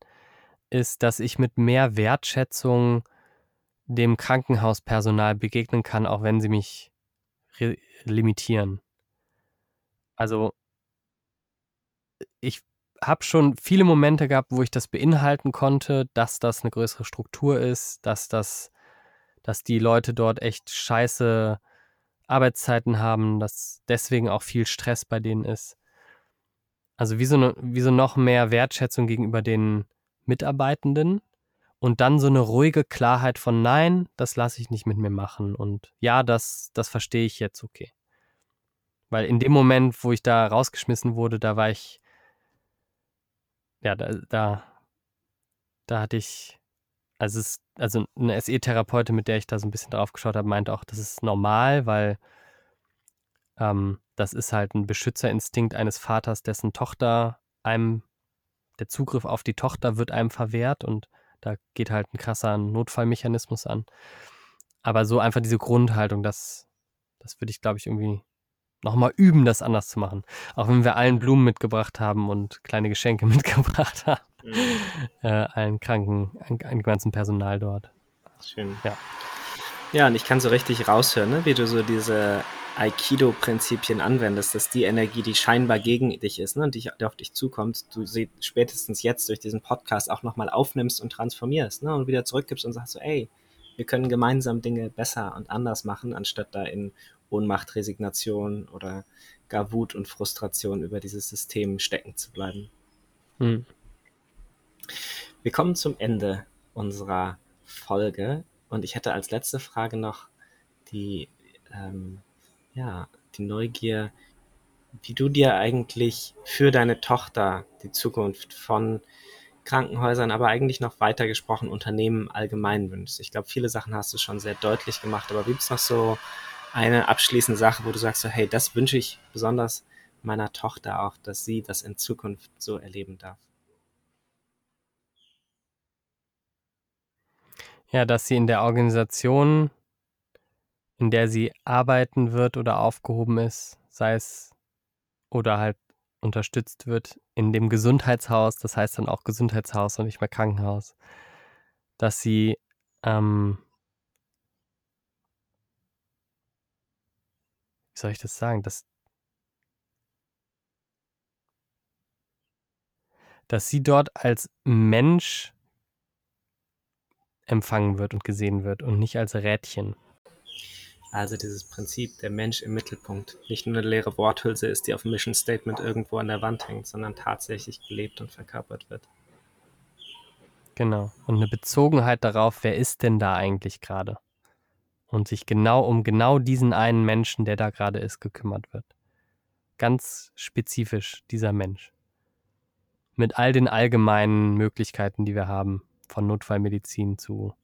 ist, dass ich mit mehr Wertschätzung dem Krankenhauspersonal begegnen kann, auch wenn sie mich limitieren. Also ich habe schon viele Momente gehabt, wo ich das beinhalten konnte, dass das eine größere Struktur ist, dass das, dass die Leute dort echt scheiße Arbeitszeiten haben, dass deswegen auch viel Stress bei denen ist. Also wie so, so noch mehr Wertschätzung gegenüber den Mitarbeitenden und dann so eine ruhige Klarheit von Nein, das lasse ich nicht mit mir machen und ja, das, das verstehe ich jetzt okay. Weil in dem Moment, wo ich da rausgeschmissen wurde, da war ich, ja, da, da, da hatte ich, also, es, also eine SE-Therapeutin, mit der ich da so ein bisschen drauf geschaut habe, meinte auch, das ist normal, weil ähm, das ist halt ein Beschützerinstinkt eines Vaters, dessen Tochter einem, der Zugriff auf die Tochter wird einem verwehrt und da geht halt ein krasser Notfallmechanismus an. Aber so einfach diese Grundhaltung, das, das würde ich, glaube ich, irgendwie nochmal üben, das anders zu machen. Auch wenn wir allen Blumen mitgebracht haben und kleine Geschenke mitgebracht haben. Mhm. Äh, allen Kranken, einem ganzen Personal dort. Schön. Ja. Ja, und ich kann so richtig raushören, ne, wie du so diese Aikido-Prinzipien anwendest, dass die Energie, die scheinbar gegen dich ist ne, und die, die auf dich zukommt, du sie spätestens jetzt durch diesen Podcast auch nochmal aufnimmst und transformierst ne, und wieder zurückgibst und sagst so, ey, wir können gemeinsam Dinge besser und anders machen, anstatt da in Ohnmacht, Resignation oder gar Wut und Frustration über dieses System stecken zu bleiben. Hm. Wir kommen zum Ende unserer Folge und ich hätte als letzte Frage noch die, ähm, ja, die Neugier, wie du dir eigentlich für deine Tochter die Zukunft von Krankenhäusern, aber eigentlich noch weiter gesprochen Unternehmen allgemein wünschst. Ich glaube, viele Sachen hast du schon sehr deutlich gemacht, aber gibt es noch so eine abschließende Sache, wo du sagst, so, hey, das wünsche ich besonders meiner Tochter auch, dass sie das in Zukunft so erleben darf? Ja, dass sie in der Organisation, in der sie arbeiten wird oder aufgehoben ist, sei es oder halt unterstützt wird, in dem Gesundheitshaus, das heißt dann auch Gesundheitshaus und nicht mehr Krankenhaus, dass sie ähm, wie soll ich das sagen, dass, dass sie dort als Mensch empfangen wird und gesehen wird und nicht als Rädchen. Also dieses Prinzip, der Mensch im Mittelpunkt, nicht nur eine leere Worthülse ist, die auf dem Mission Statement irgendwo an der Wand hängt, sondern tatsächlich gelebt und verkörpert wird. Genau. Und eine Bezogenheit darauf, wer ist denn da eigentlich gerade? und sich genau um genau diesen einen Menschen, der da gerade ist, gekümmert wird. Ganz spezifisch dieser Mensch. Mit all den allgemeinen Möglichkeiten, die wir haben, von Notfallmedizin zu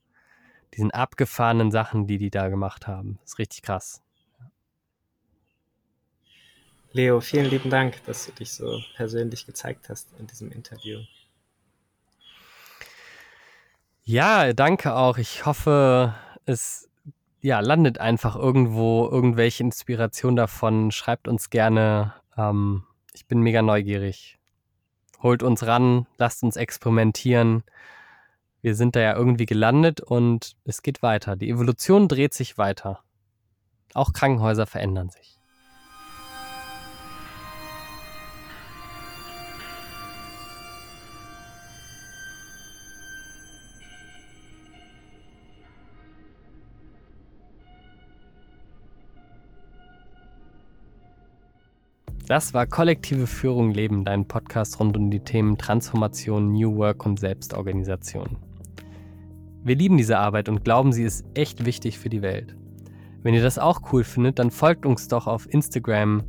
diesen abgefahrenen Sachen, die die da gemacht haben. Das ist richtig krass. Leo, vielen lieben Dank, dass du dich so persönlich gezeigt hast in diesem Interview. Ja, danke auch. Ich hoffe, es ja, landet einfach irgendwo irgendwelche Inspiration davon. Schreibt uns gerne. Ähm, ich bin mega neugierig. Holt uns ran, lasst uns experimentieren. Wir sind da ja irgendwie gelandet und es geht weiter. Die Evolution dreht sich weiter. Auch Krankenhäuser verändern sich. Das war Kollektive Führung Leben, dein Podcast rund um die Themen Transformation, New Work und Selbstorganisation. Wir lieben diese Arbeit und glauben, sie ist echt wichtig für die Welt. Wenn ihr das auch cool findet, dann folgt uns doch auf Instagram,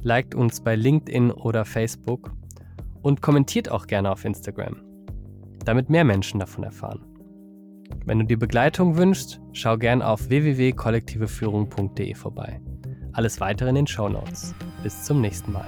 liked uns bei LinkedIn oder Facebook und kommentiert auch gerne auf Instagram, damit mehr Menschen davon erfahren. Wenn du dir Begleitung wünschst, schau gern auf www.kollektiveführung.de vorbei. Alles weitere in den Show Notes. Bis zum nächsten Mal.